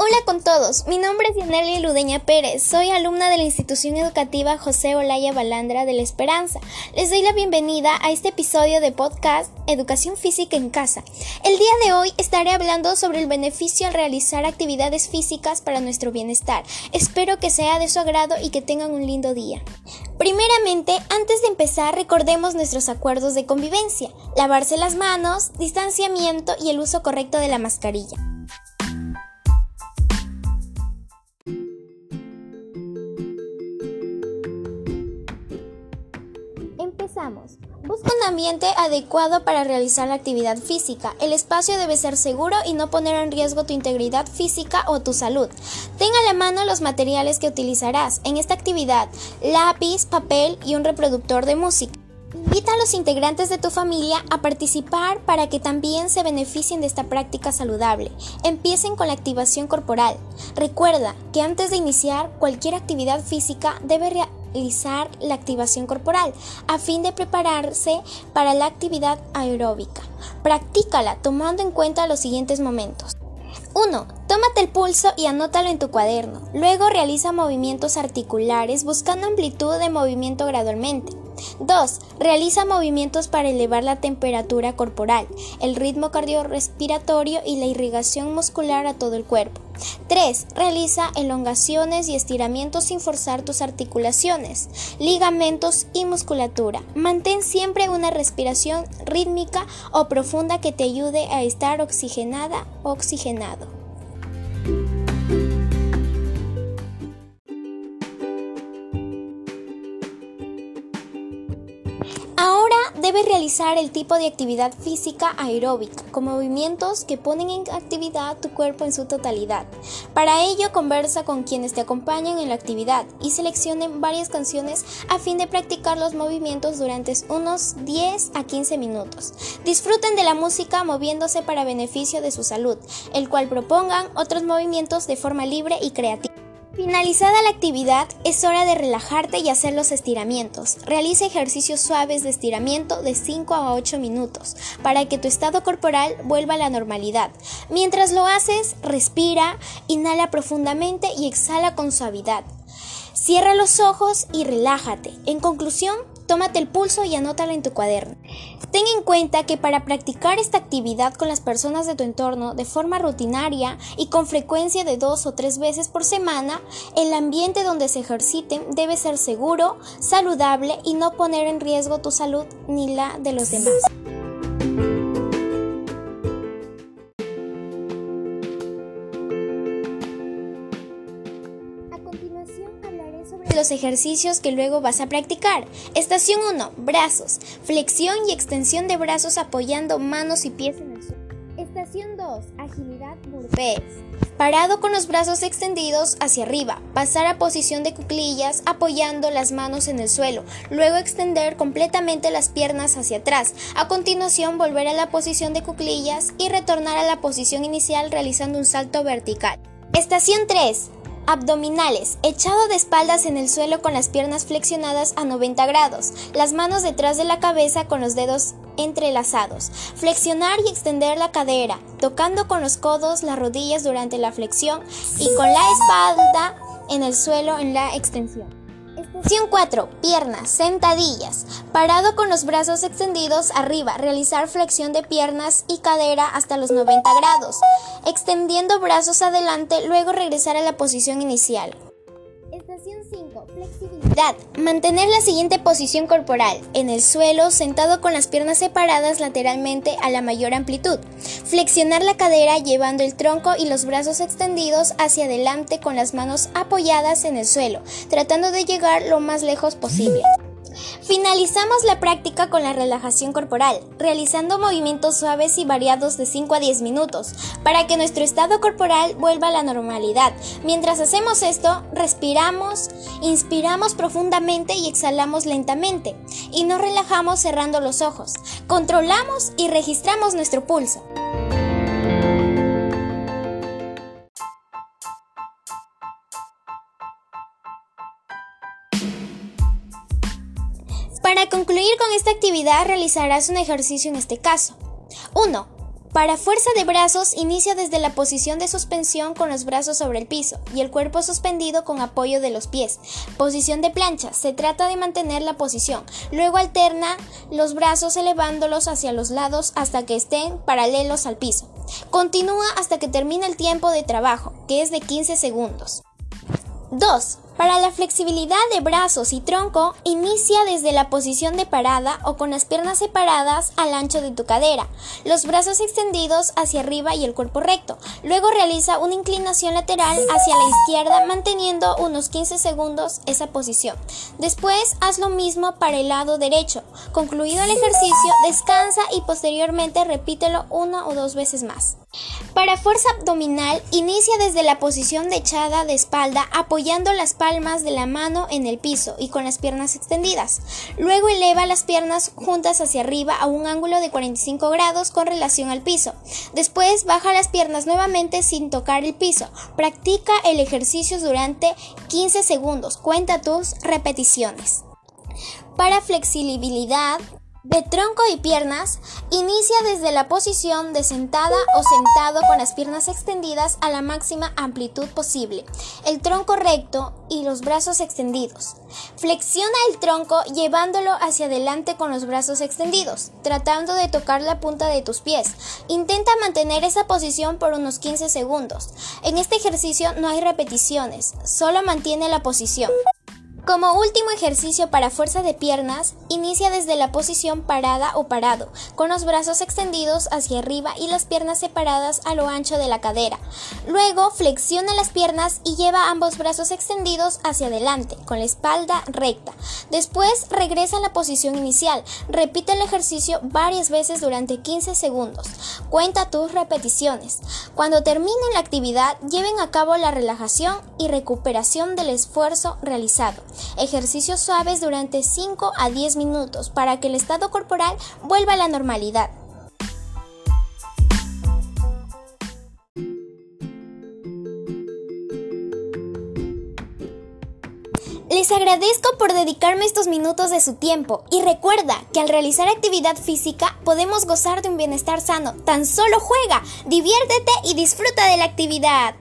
Hola con todos, mi nombre es Yanelia Ludeña Pérez, soy alumna de la institución educativa José Olaya Balandra de la Esperanza. Les doy la bienvenida a este episodio de podcast Educación Física en Casa. El día de hoy estaré hablando sobre el beneficio al realizar actividades físicas para nuestro bienestar. Espero que sea de su agrado y que tengan un lindo día. Primeramente, antes de empezar, recordemos nuestros acuerdos de convivencia, lavarse las manos, distanciamiento y el uso correcto de la mascarilla. Busca un ambiente adecuado para realizar la actividad física. El espacio debe ser seguro y no poner en riesgo tu integridad física o tu salud. Tenga a la mano los materiales que utilizarás en esta actividad, lápiz, papel y un reproductor de música. Invita a los integrantes de tu familia a participar para que también se beneficien de esta práctica saludable. Empiecen con la activación corporal. Recuerda que antes de iniciar cualquier actividad física debe realizar la activación corporal a fin de prepararse para la actividad aeróbica. Practícala tomando en cuenta los siguientes momentos. 1. Tómate el pulso y anótalo en tu cuaderno. Luego realiza movimientos articulares buscando amplitud de movimiento gradualmente. 2. Realiza movimientos para elevar la temperatura corporal, el ritmo cardiorrespiratorio y la irrigación muscular a todo el cuerpo. 3. Realiza elongaciones y estiramientos sin forzar tus articulaciones, ligamentos y musculatura. Mantén siempre una respiración rítmica o profunda que te ayude a estar oxigenada oxigenado. Debes realizar el tipo de actividad física aeróbica, con movimientos que ponen en actividad tu cuerpo en su totalidad. Para ello, conversa con quienes te acompañan en la actividad y seleccionen varias canciones a fin de practicar los movimientos durante unos 10 a 15 minutos. Disfruten de la música moviéndose para beneficio de su salud, el cual propongan otros movimientos de forma libre y creativa. Finalizada la actividad, es hora de relajarte y hacer los estiramientos. Realiza ejercicios suaves de estiramiento de 5 a 8 minutos para que tu estado corporal vuelva a la normalidad. Mientras lo haces, respira, inhala profundamente y exhala con suavidad. Cierra los ojos y relájate. En conclusión, tómate el pulso y anótalo en tu cuaderno. Ten en cuenta que para practicar esta actividad con las personas de tu entorno de forma rutinaria y con frecuencia de dos o tres veces por semana, el ambiente donde se ejerciten debe ser seguro, saludable y no poner en riesgo tu salud ni la de los demás. Los ejercicios que luego vas a practicar. Estación 1. Brazos. Flexión y extensión de brazos apoyando manos y pies en el suelo. Estación 2. Agilidad burpees. Parado con los brazos extendidos hacia arriba, pasar a posición de cuclillas apoyando las manos en el suelo, luego extender completamente las piernas hacia atrás, a continuación volver a la posición de cuclillas y retornar a la posición inicial realizando un salto vertical. Estación 3. Abdominales, echado de espaldas en el suelo con las piernas flexionadas a 90 grados, las manos detrás de la cabeza con los dedos entrelazados. Flexionar y extender la cadera, tocando con los codos las rodillas durante la flexión y con la espalda en el suelo en la extensión. Estación 4. Piernas, sentadillas. Parado con los brazos extendidos arriba, realizar flexión de piernas y cadera hasta los 90 grados. Extendiendo brazos adelante, luego regresar a la posición inicial. Estación 5. Flexibilidad. Mantener la siguiente posición corporal. En el suelo, sentado con las piernas separadas lateralmente a la mayor amplitud. Flexionar la cadera llevando el tronco y los brazos extendidos hacia adelante con las manos apoyadas en el suelo, tratando de llegar lo más lejos posible. Finalizamos la práctica con la relajación corporal, realizando movimientos suaves y variados de 5 a 10 minutos, para que nuestro estado corporal vuelva a la normalidad. Mientras hacemos esto, respiramos, inspiramos profundamente y exhalamos lentamente, y nos relajamos cerrando los ojos. Controlamos y registramos nuestro pulso. Con esta actividad realizarás un ejercicio en este caso. 1. Para fuerza de brazos, inicia desde la posición de suspensión con los brazos sobre el piso y el cuerpo suspendido con apoyo de los pies. Posición de plancha, se trata de mantener la posición. Luego alterna los brazos elevándolos hacia los lados hasta que estén paralelos al piso. Continúa hasta que termine el tiempo de trabajo, que es de 15 segundos. 2. Para la flexibilidad de brazos y tronco, inicia desde la posición de parada o con las piernas separadas al ancho de tu cadera, los brazos extendidos hacia arriba y el cuerpo recto. Luego realiza una inclinación lateral hacia la izquierda manteniendo unos 15 segundos esa posición. Después haz lo mismo para el lado derecho. Concluido el ejercicio, descansa y posteriormente repítelo una o dos veces más. Para fuerza abdominal, inicia desde la posición de echada de espalda apoyando las palmas de la mano en el piso y con las piernas extendidas. Luego eleva las piernas juntas hacia arriba a un ángulo de 45 grados con relación al piso. Después baja las piernas nuevamente sin tocar el piso. Practica el ejercicio durante 15 segundos. Cuenta tus repeticiones. Para flexibilidad, de tronco y piernas, inicia desde la posición de sentada o sentado con las piernas extendidas a la máxima amplitud posible, el tronco recto y los brazos extendidos. Flexiona el tronco llevándolo hacia adelante con los brazos extendidos, tratando de tocar la punta de tus pies. Intenta mantener esa posición por unos 15 segundos. En este ejercicio no hay repeticiones, solo mantiene la posición. Como último ejercicio para fuerza de piernas, inicia desde la posición parada o parado, con los brazos extendidos hacia arriba y las piernas separadas a lo ancho de la cadera. Luego flexiona las piernas y lleva ambos brazos extendidos hacia adelante, con la espalda recta. Después regresa a la posición inicial. Repite el ejercicio varias veces durante 15 segundos. Cuenta tus repeticiones. Cuando termine la actividad, lleven a cabo la relajación y recuperación del esfuerzo realizado. Ejercicios suaves durante 5 a 10 minutos para que el estado corporal vuelva a la normalidad. Les agradezco por dedicarme estos minutos de su tiempo y recuerda que al realizar actividad física podemos gozar de un bienestar sano. Tan solo juega, diviértete y disfruta de la actividad.